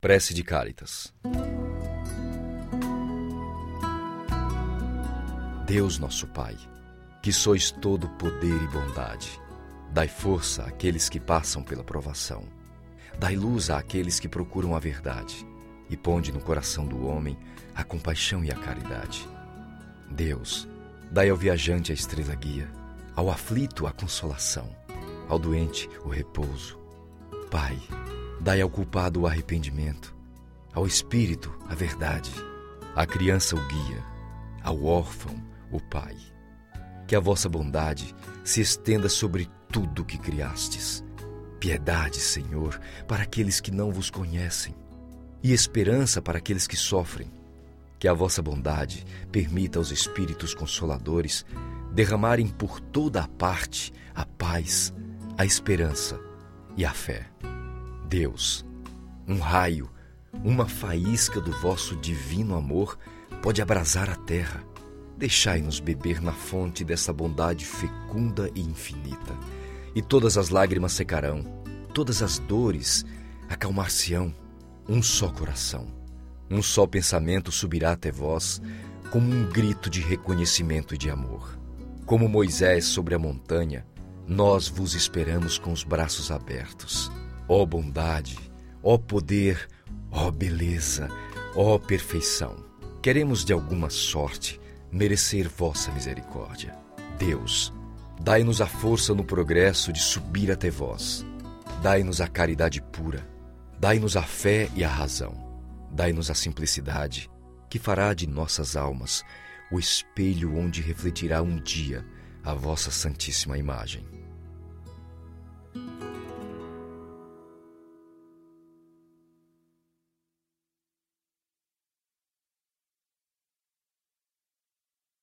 Prece de Cáritas. Deus nosso Pai, que sois todo poder e bondade, dai força àqueles que passam pela provação. Dai luz àqueles que procuram a verdade e ponde no coração do homem a compaixão e a caridade. Deus, dai ao viajante a estrela guia, ao aflito a consolação, ao doente o repouso. Pai, Dai ao culpado o arrependimento, ao espírito a verdade, à criança o guia, ao órfão o pai. Que a vossa bondade se estenda sobre tudo que criastes. Piedade, Senhor, para aqueles que não vos conhecem, e esperança para aqueles que sofrem. Que a vossa bondade permita aos Espíritos Consoladores derramarem por toda a parte a paz, a esperança e a fé. Deus, um raio, uma faísca do vosso divino amor pode abrasar a terra. Deixai-nos beber na fonte dessa bondade fecunda e infinita, e todas as lágrimas secarão, todas as dores acalmar-se-ão. Um só coração, um só pensamento subirá até vós, como um grito de reconhecimento e de amor. Como Moisés sobre a montanha, nós vos esperamos com os braços abertos Ó bondade, ó poder, ó beleza, ó perfeição, queremos de alguma sorte merecer vossa misericórdia. Deus, dai-nos a força no progresso de subir até vós. Dai-nos a caridade pura, dai-nos a fé e a razão. Dai-nos a simplicidade, que fará de nossas almas o espelho onde refletirá um dia a vossa santíssima imagem.